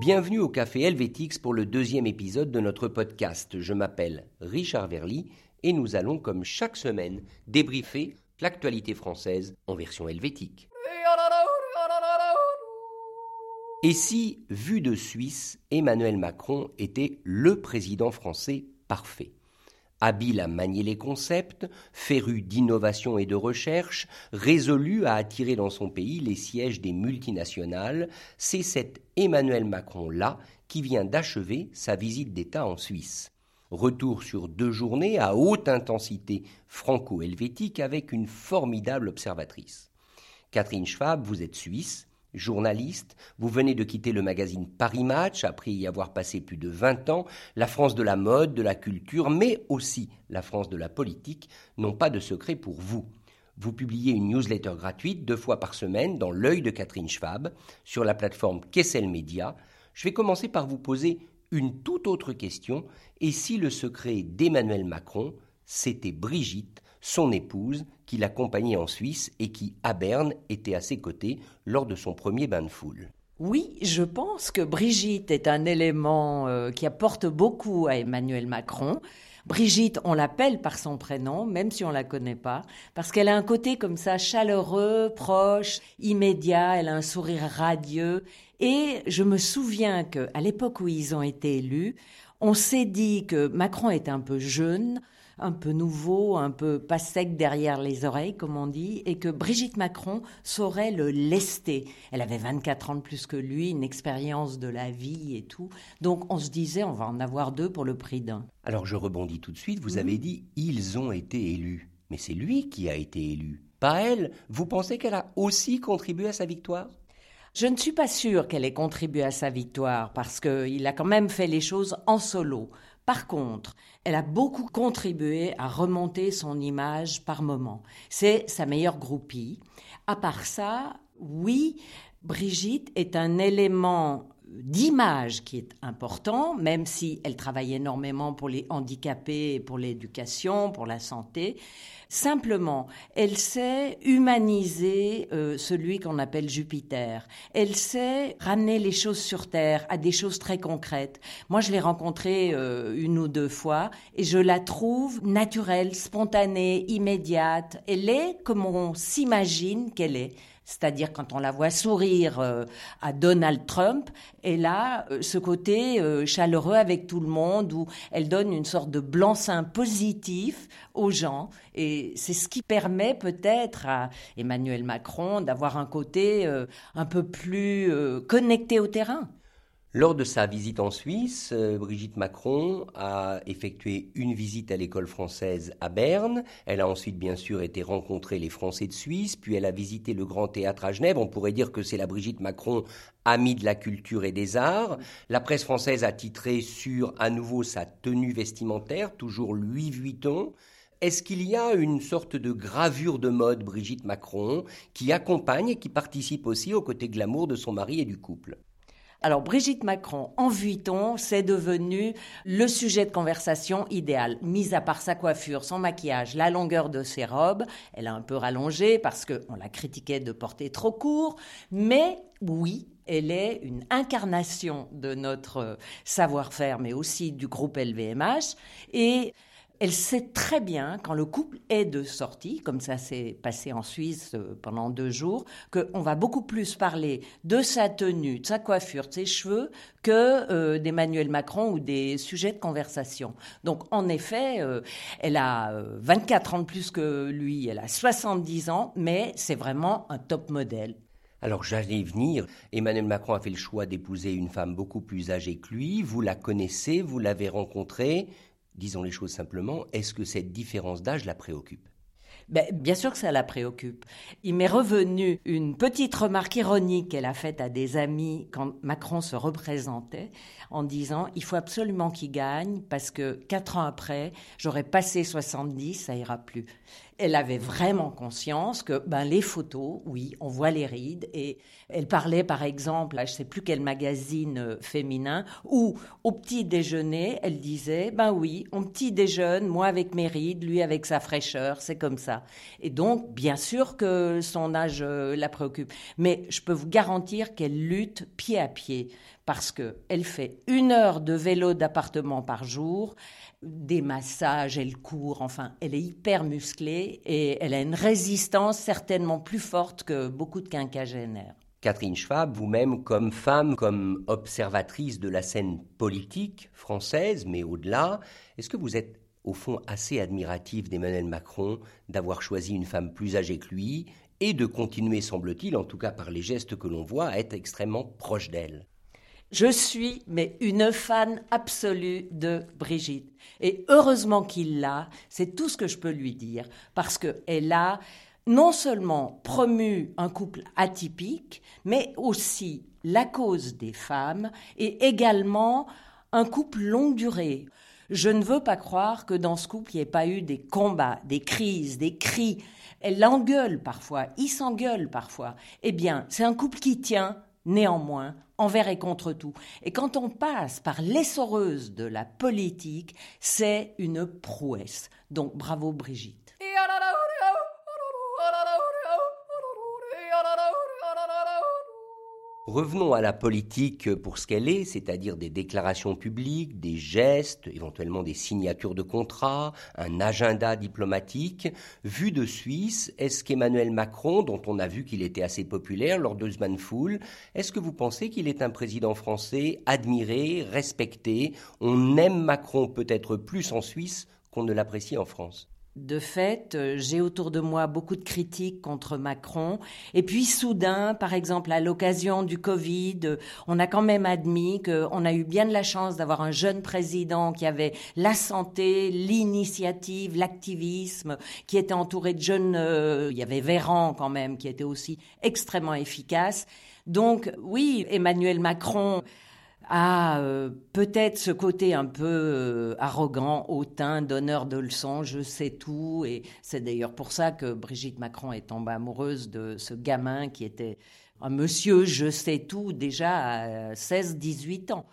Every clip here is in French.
Bienvenue au Café Helvétix pour le deuxième épisode de notre podcast. Je m'appelle Richard Verly et nous allons, comme chaque semaine, débriefer l'actualité française en version helvétique. Et si, vu de Suisse, Emmanuel Macron était le président français parfait? Habile à manier les concepts, féru d'innovation et de recherche, résolu à attirer dans son pays les sièges des multinationales, c'est cet Emmanuel Macron-là qui vient d'achever sa visite d'État en Suisse. Retour sur deux journées à haute intensité franco-helvétique avec une formidable observatrice. Catherine Schwab, vous êtes suisse, journaliste, vous venez de quitter le magazine Paris Match après y avoir passé plus de 20 ans, la France de la mode, de la culture, mais aussi la France de la politique n'ont pas de secret pour vous. Vous publiez une newsletter gratuite deux fois par semaine dans l'œil de Catherine Schwab sur la plateforme Kessel Media. Je vais commencer par vous poser une toute autre question. Et si le secret d'Emmanuel Macron, c'était Brigitte, son épouse, qui l'accompagnait en Suisse et qui, à Berne, était à ses côtés lors de son premier bain de foule. Oui, je pense que Brigitte est un élément euh, qui apporte beaucoup à Emmanuel Macron. Brigitte, on l'appelle par son prénom, même si on la connaît pas, parce qu'elle a un côté comme ça chaleureux, proche, immédiat. Elle a un sourire radieux. Et je me souviens que à l'époque où ils ont été élus, on s'est dit que Macron est un peu jeune, un peu nouveau, un peu pas sec derrière les oreilles, comme on dit, et que Brigitte Macron saurait le lester. Elle avait 24 ans de plus que lui, une expérience de la vie et tout. Donc on se disait, on va en avoir deux pour le prix d'un. Alors je rebondis tout de suite, vous avez dit, ils ont été élus. Mais c'est lui qui a été élu, pas elle. Vous pensez qu'elle a aussi contribué à sa victoire? Je ne suis pas sûre qu'elle ait contribué à sa victoire parce qu'il a quand même fait les choses en solo. Par contre, elle a beaucoup contribué à remonter son image par moment. C'est sa meilleure groupie. À part ça, oui, Brigitte est un élément d'image qui est important, même si elle travaille énormément pour les handicapés, pour l'éducation, pour la santé. Simplement, elle sait humaniser euh, celui qu'on appelle Jupiter. Elle sait ramener les choses sur Terre à des choses très concrètes. Moi, je l'ai rencontrée euh, une ou deux fois et je la trouve naturelle, spontanée, immédiate. Elle est comme on s'imagine qu'elle est. C'est-à-dire quand on la voit sourire euh, à Donald Trump, elle a euh, ce côté euh, chaleureux avec tout le monde où elle donne une sorte de blanc-seing positif aux gens. Et c'est ce qui permet peut-être à Emmanuel Macron d'avoir un côté un peu plus connecté au terrain. Lors de sa visite en Suisse, euh, Brigitte Macron a effectué une visite à l'école française à Berne. Elle a ensuite, bien sûr, été rencontrer les Français de Suisse, puis elle a visité le Grand Théâtre à Genève. On pourrait dire que c'est la Brigitte Macron amie de la culture et des arts. La presse française a titré sur, à nouveau, sa tenue vestimentaire, toujours Louis Vuitton. Est-ce qu'il y a une sorte de gravure de mode Brigitte Macron qui accompagne et qui participe aussi au côté glamour de son mari et du couple? Alors Brigitte Macron en Vuitton, c'est devenu le sujet de conversation idéal. Mis à part sa coiffure, son maquillage, la longueur de ses robes, elle a un peu rallongé parce qu'on la critiquait de porter trop court, mais oui, elle est une incarnation de notre savoir-faire, mais aussi du groupe LVMH. Et elle sait très bien, quand le couple est de sortie, comme ça s'est passé en Suisse euh, pendant deux jours, qu'on va beaucoup plus parler de sa tenue, de sa coiffure, de ses cheveux, que euh, d'Emmanuel Macron ou des sujets de conversation. Donc, en effet, euh, elle a 24 ans de plus que lui, elle a 70 ans, mais c'est vraiment un top modèle. Alors j'allais y venir. Emmanuel Macron a fait le choix d'épouser une femme beaucoup plus âgée que lui. Vous la connaissez, vous l'avez rencontrée disons les choses simplement, est-ce que cette différence d'âge la préoccupe? Ben, bien sûr que ça la préoccupe. Il m'est revenu une petite remarque ironique qu'elle a faite à des amis quand Macron se représentait en disant il faut absolument qu'il gagne parce que quatre ans après, j'aurais passé 70, ça ira plus elle avait vraiment conscience que ben, les photos, oui, on voit les rides. Et elle parlait, par exemple, à je ne sais plus quel magazine euh, féminin, où au petit déjeuner, elle disait, ben oui, on petit déjeune, moi avec mes rides, lui avec sa fraîcheur, c'est comme ça. Et donc, bien sûr que son âge euh, la préoccupe. Mais je peux vous garantir qu'elle lutte pied à pied parce qu'elle fait une heure de vélo d'appartement par jour, des massages, elle court, enfin, elle est hyper musclée et elle a une résistance certainement plus forte que beaucoup de quinquagénaires. Catherine Schwab, vous-même, comme femme, comme observatrice de la scène politique française, mais au-delà, est-ce que vous êtes au fond assez admirative d'Emmanuel Macron d'avoir choisi une femme plus âgée que lui et de continuer, semble-t-il, en tout cas par les gestes que l'on voit, à être extrêmement proche d'elle? Je suis mais une fan absolue de Brigitte. Et heureusement qu'il l'a, c'est tout ce que je peux lui dire, parce qu'elle a non seulement promu un couple atypique, mais aussi la cause des femmes et également un couple longue durée. Je ne veux pas croire que dans ce couple, il n'y ait pas eu des combats, des crises, des cris. Elle l'engueule parfois, il s'engueule parfois. Eh bien, c'est un couple qui tient, néanmoins, envers et contre tout. Et quand on passe par l'essoreuse de la politique, c'est une prouesse. Donc bravo Brigitte. Revenons à la politique pour ce qu'elle est, c'est-à-dire des déclarations publiques, des gestes, éventuellement des signatures de contrats, un agenda diplomatique. Vu de Suisse, est-ce qu'Emmanuel Macron, dont on a vu qu'il était assez populaire lors de Zmanful, est-ce que vous pensez qu'il est un président français admiré, respecté? On aime Macron peut-être plus en Suisse qu'on ne l'apprécie en France de fait, euh, j'ai autour de moi beaucoup de critiques contre Macron. Et puis soudain, par exemple, à l'occasion du Covid, on a quand même admis qu'on a eu bien de la chance d'avoir un jeune président qui avait la santé, l'initiative, l'activisme, qui était entouré de jeunes... Euh, il y avait Véran quand même, qui était aussi extrêmement efficace. Donc oui, Emmanuel Macron a euh, peut-être ce côté un peu euh, arrogant, hautain, donneur de leçons, je sais tout. Et c'est d'ailleurs pour ça que Brigitte Macron est tombée amoureuse de ce gamin qui était un monsieur je sais tout déjà à 16-18 ans.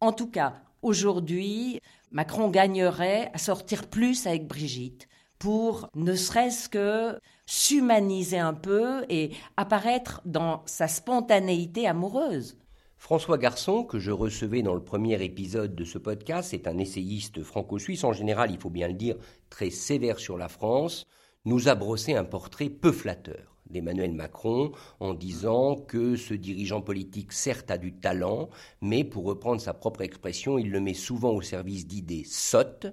En tout cas, aujourd'hui, Macron gagnerait à sortir plus avec Brigitte pour ne serait-ce que s'humaniser un peu et apparaître dans sa spontanéité amoureuse. François Garçon, que je recevais dans le premier épisode de ce podcast, est un essayiste franco-suisse, en général, il faut bien le dire, très sévère sur la France, nous a brossé un portrait peu flatteur d'Emmanuel Macron en disant que ce dirigeant politique certes a du talent, mais pour reprendre sa propre expression, il le met souvent au service d'idées sottes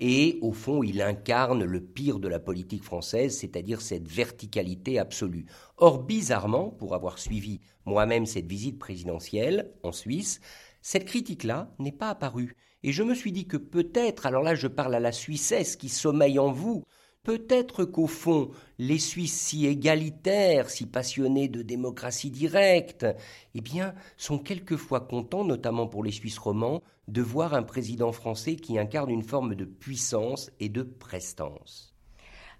et au fond il incarne le pire de la politique française, c'est-à-dire cette verticalité absolue. Or bizarrement, pour avoir suivi moi-même cette visite présidentielle en Suisse, cette critique-là n'est pas apparue. Et je me suis dit que peut-être, alors là je parle à la Suissesse qui sommeille en vous, Peut-être qu'au fond, les Suisses si égalitaires, si passionnés de démocratie directe, eh bien, sont quelquefois contents, notamment pour les Suisses romans, de voir un président français qui incarne une forme de puissance et de prestance.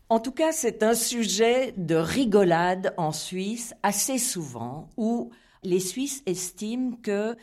En tout cas, c'est un sujet de rigolade en Suisse assez souvent, où les Suisses estiment que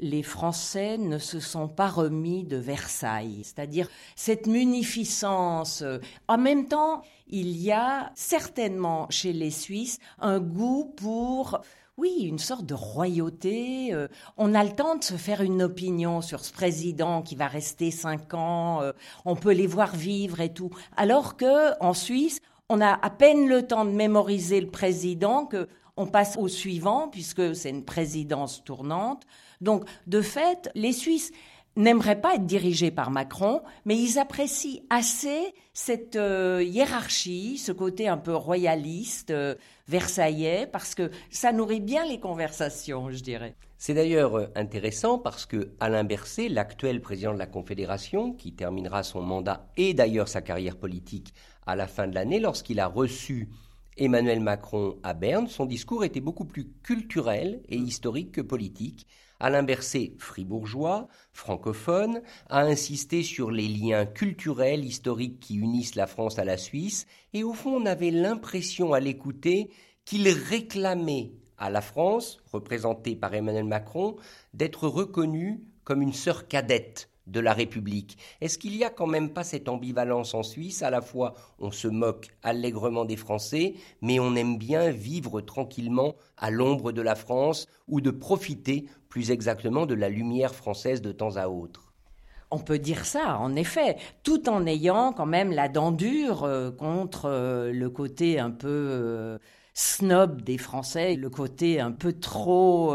les Français ne se sont pas remis de Versailles, c'est-à-dire cette munificence. En même temps, il y a certainement chez les Suisses un goût pour oui, une sorte de royauté. Euh, on a le temps de se faire une opinion sur ce président qui va rester cinq ans. Euh, on peut les voir vivre et tout. Alors que en Suisse, on a à peine le temps de mémoriser le président que on passe au suivant puisque c'est une présidence tournante. Donc, de fait, les Suisses n'aimeraient pas être dirigés par Macron, mais ils apprécient assez cette euh, hiérarchie, ce côté un peu royaliste, euh, versaillais, parce que ça nourrit bien les conversations, je dirais. C'est d'ailleurs euh, intéressant parce que Alain Berset, l'actuel président de la Confédération, qui terminera son mandat et d'ailleurs sa carrière politique à la fin de l'année, lorsqu'il a reçu Emmanuel Macron à Berne, son discours était beaucoup plus culturel et historique que politique. Alain Berset, fribourgeois, francophone, a insisté sur les liens culturels, historiques qui unissent la France à la Suisse, et au fond on avait l'impression à l'écouter qu'il réclamait à la France, représentée par Emmanuel Macron, d'être reconnue comme une sœur cadette de la République. Est-ce qu'il n'y a quand même pas cette ambivalence en Suisse? À la fois, on se moque allègrement des Français, mais on aime bien vivre tranquillement à l'ombre de la France ou de profiter plus exactement de la lumière française de temps à autre. On peut dire ça, en effet, tout en ayant quand même la dent dure euh, contre euh, le côté un peu euh, snob des Français, le côté un peu trop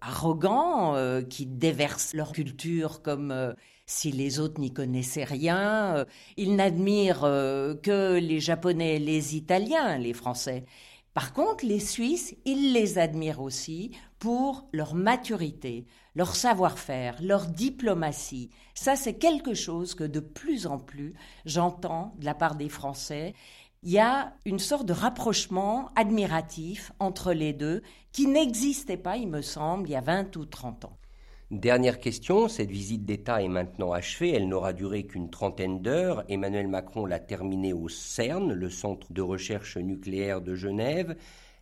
arrogant qui déverse leur culture comme si les autres n'y connaissaient rien. Ils n'admirent que les Japonais les Italiens, les Français. Par contre, les Suisses, ils les admirent aussi pour leur maturité, leur savoir-faire, leur diplomatie. Ça, c'est quelque chose que de plus en plus j'entends de la part des Français. Il y a une sorte de rapprochement admiratif entre les deux qui n'existait pas, il me semble, il y a 20 ou 30 ans. Dernière question, cette visite d'État est maintenant achevée, elle n'aura duré qu'une trentaine d'heures. Emmanuel Macron l'a terminée au CERN, le centre de recherche nucléaire de Genève.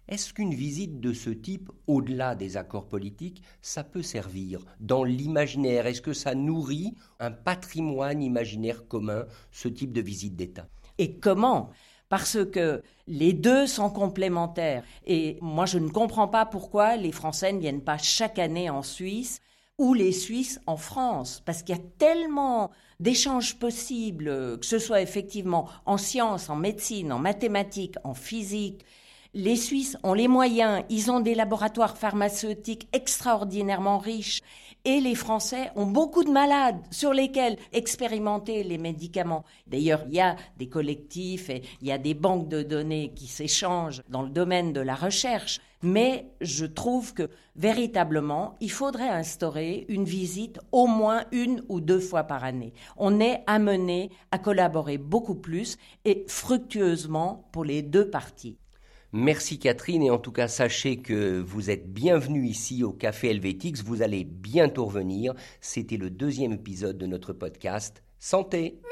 Est-ce qu'une visite de ce type, au-delà des accords politiques, ça peut servir dans l'imaginaire? Est-ce que ça nourrit un patrimoine imaginaire commun, ce type de visite d'État? Et comment? Parce que les deux sont complémentaires. Et moi, je ne comprends pas pourquoi les Français ne viennent pas chaque année en Suisse ou les Suisses en France, parce qu'il y a tellement d'échanges possibles, que ce soit effectivement en sciences, en médecine, en mathématiques, en physique. Les Suisses ont les moyens, ils ont des laboratoires pharmaceutiques extraordinairement riches, et les Français ont beaucoup de malades sur lesquels expérimenter les médicaments. D'ailleurs, il y a des collectifs et il y a des banques de données qui s'échangent dans le domaine de la recherche. Mais je trouve que véritablement, il faudrait instaurer une visite au moins une ou deux fois par année. On est amené à collaborer beaucoup plus et fructueusement pour les deux parties. Merci Catherine et en tout cas sachez que vous êtes bienvenue ici au Café Helvétix, vous allez bientôt revenir. C'était le deuxième épisode de notre podcast Santé.